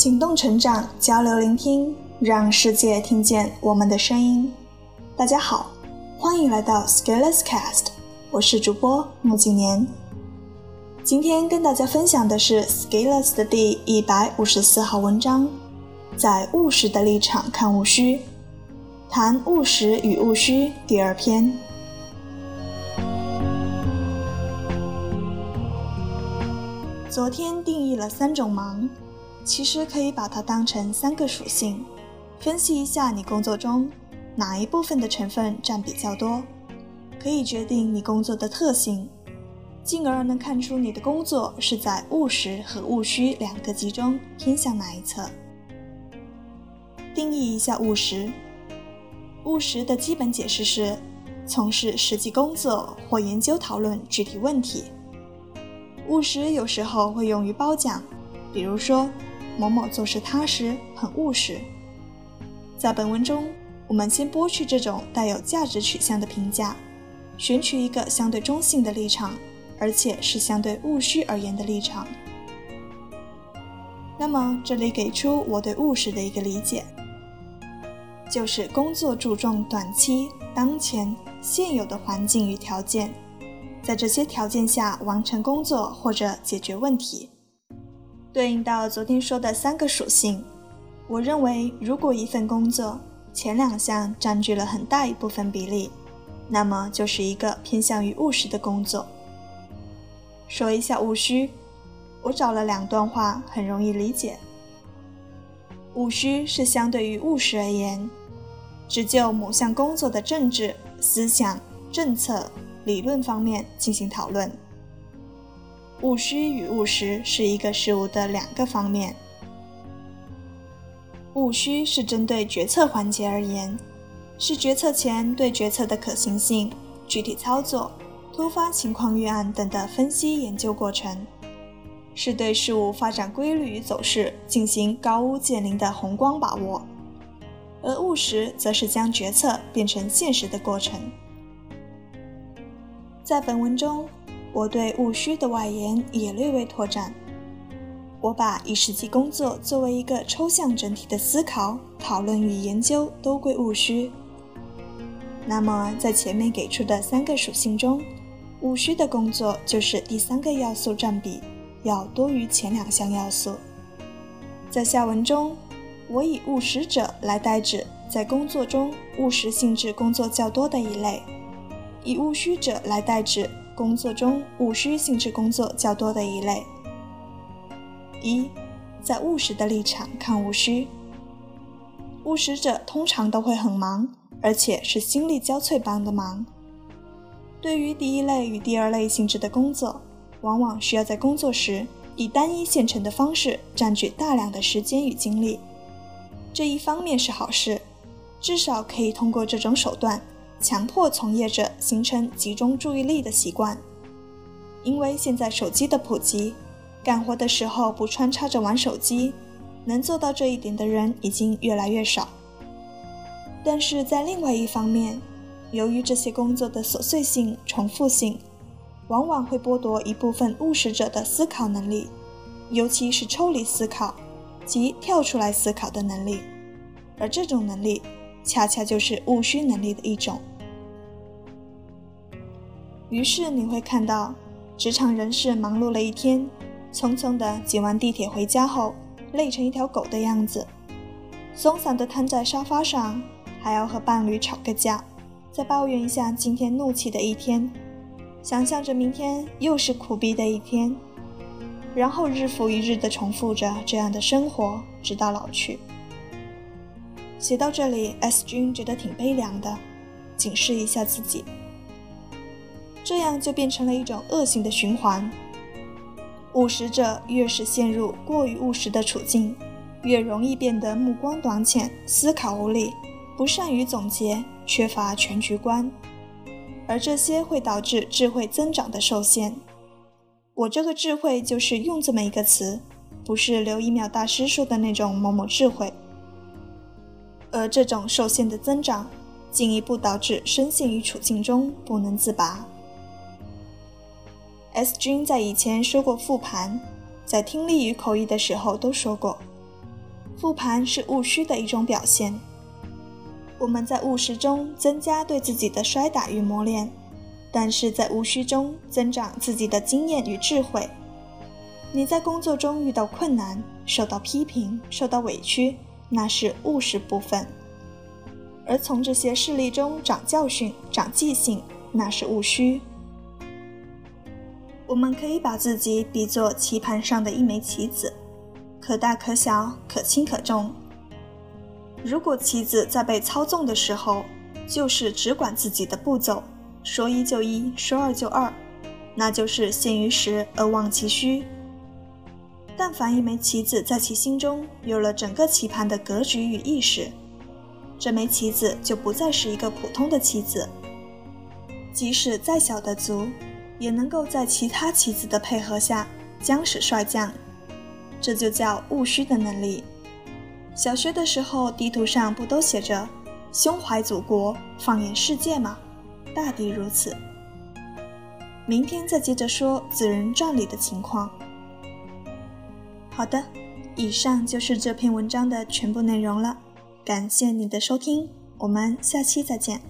行动成长，交流聆听，让世界听见我们的声音。大家好，欢迎来到 Scaleless Cast，我是主播穆景年。今天跟大家分享的是 Scaleless 的第一百五十四号文章，在务实的立场看务虚，谈务实与务虚第二篇。昨天定义了三种忙，其实可以把它当成三个属性，分析一下你工作中哪一部分的成分占比较多，可以决定你工作的特性，进而能看出你的工作是在务实和务虚两个极中偏向哪一侧。定义一下务实，务实的基本解释是从事实际工作或研究讨论具体问题。务实有时候会用于褒奖，比如说某某做事踏实，很务实。在本文中，我们先剥去这种带有价值取向的评价，选取一个相对中性的立场，而且是相对务虚而言的立场。那么，这里给出我对务实的一个理解，就是工作注重短期、当前、现有的环境与条件。在这些条件下完成工作或者解决问题，对应到昨天说的三个属性。我认为，如果一份工作前两项占据了很大一部分比例，那么就是一个偏向于务实的工作。说一下务虚，我找了两段话，很容易理解。务虚是相对于务实而言，只就某项工作的政治、思想、政策。理论方面进行讨论。务虚与务实是一个事物的两个方面。务虚是针对决策环节而言，是决策前对决策的可行性、具体操作、突发情况预案等的分析研究过程，是对事物发展规律与走势进行高屋建瓴的宏观把握。而务实则是将决策变成现实的过程。在本文中，我对务虚的外延也略微拓展。我把以实际工作作为一个抽象整体的思考、讨论与研究，都归务虚。那么，在前面给出的三个属性中，务虚的工作就是第三个要素占比要多于前两项要素。在下文中，我以务实者来代指在工作中务实性质工作较多的一类。以务虚者来代指工作中务虚性质工作较多的一类。一，在务实的立场看务虚。务实者通常都会很忙，而且是心力交瘁般的忙。对于第一类与第二类性质的工作，往往需要在工作时以单一现成的方式占据大量的时间与精力。这一方面是好事，至少可以通过这种手段。强迫从业者形成集中注意力的习惯，因为现在手机的普及，干活的时候不穿插着玩手机，能做到这一点的人已经越来越少。但是在另外一方面，由于这些工作的琐碎性、重复性，往往会剥夺一部分务实者的思考能力，尤其是抽离思考及跳出来思考的能力，而这种能力恰恰就是务虚能力的一种。于是你会看到，职场人士忙碌了一天，匆匆地挤完地铁回家后，累成一条狗的样子，松散地瘫在沙发上，还要和伴侣吵个架，再抱怨一下今天怒气的一天，想象着明天又是苦逼的一天，然后日复一日地重复着这样的生活，直到老去。写到这里，S 君觉得挺悲凉的，警示一下自己。这样就变成了一种恶性的循环。务实者越是陷入过于务实的处境，越容易变得目光短浅、思考无力、不善于总结、缺乏全局观，而这些会导致智慧增长的受限。我这个智慧就是用这么一个词，不是刘一淼大师说的那种某某智慧，而这种受限的增长，进一步导致深陷于处境中不能自拔。S 君在以前说过复盘，在听力与口译的时候都说过，复盘是务虚的一种表现。我们在务实中增加对自己的摔打与磨练，但是在务虚中增长自己的经验与智慧。你在工作中遇到困难、受到批评、受到委屈，那是务实部分；而从这些事例中长教训、长记性，那是务虚。我们可以把自己比作棋盘上的一枚棋子，可大可小，可轻可重。如果棋子在被操纵的时候，就是只管自己的步骤，说一就一，说二就二，那就是陷于实而忘其虚。但凡一枚棋子在其心中有了整个棋盘的格局与意识，这枚棋子就不再是一个普通的棋子。即使再小的卒，也能够在其他棋子的配合下将使帅将。这就叫务虚的能力。小学的时候，地图上不都写着“胸怀祖国，放眼世界”吗？大抵如此。明天再接着说《紫人传》里的情况。好的，以上就是这篇文章的全部内容了。感谢你的收听，我们下期再见。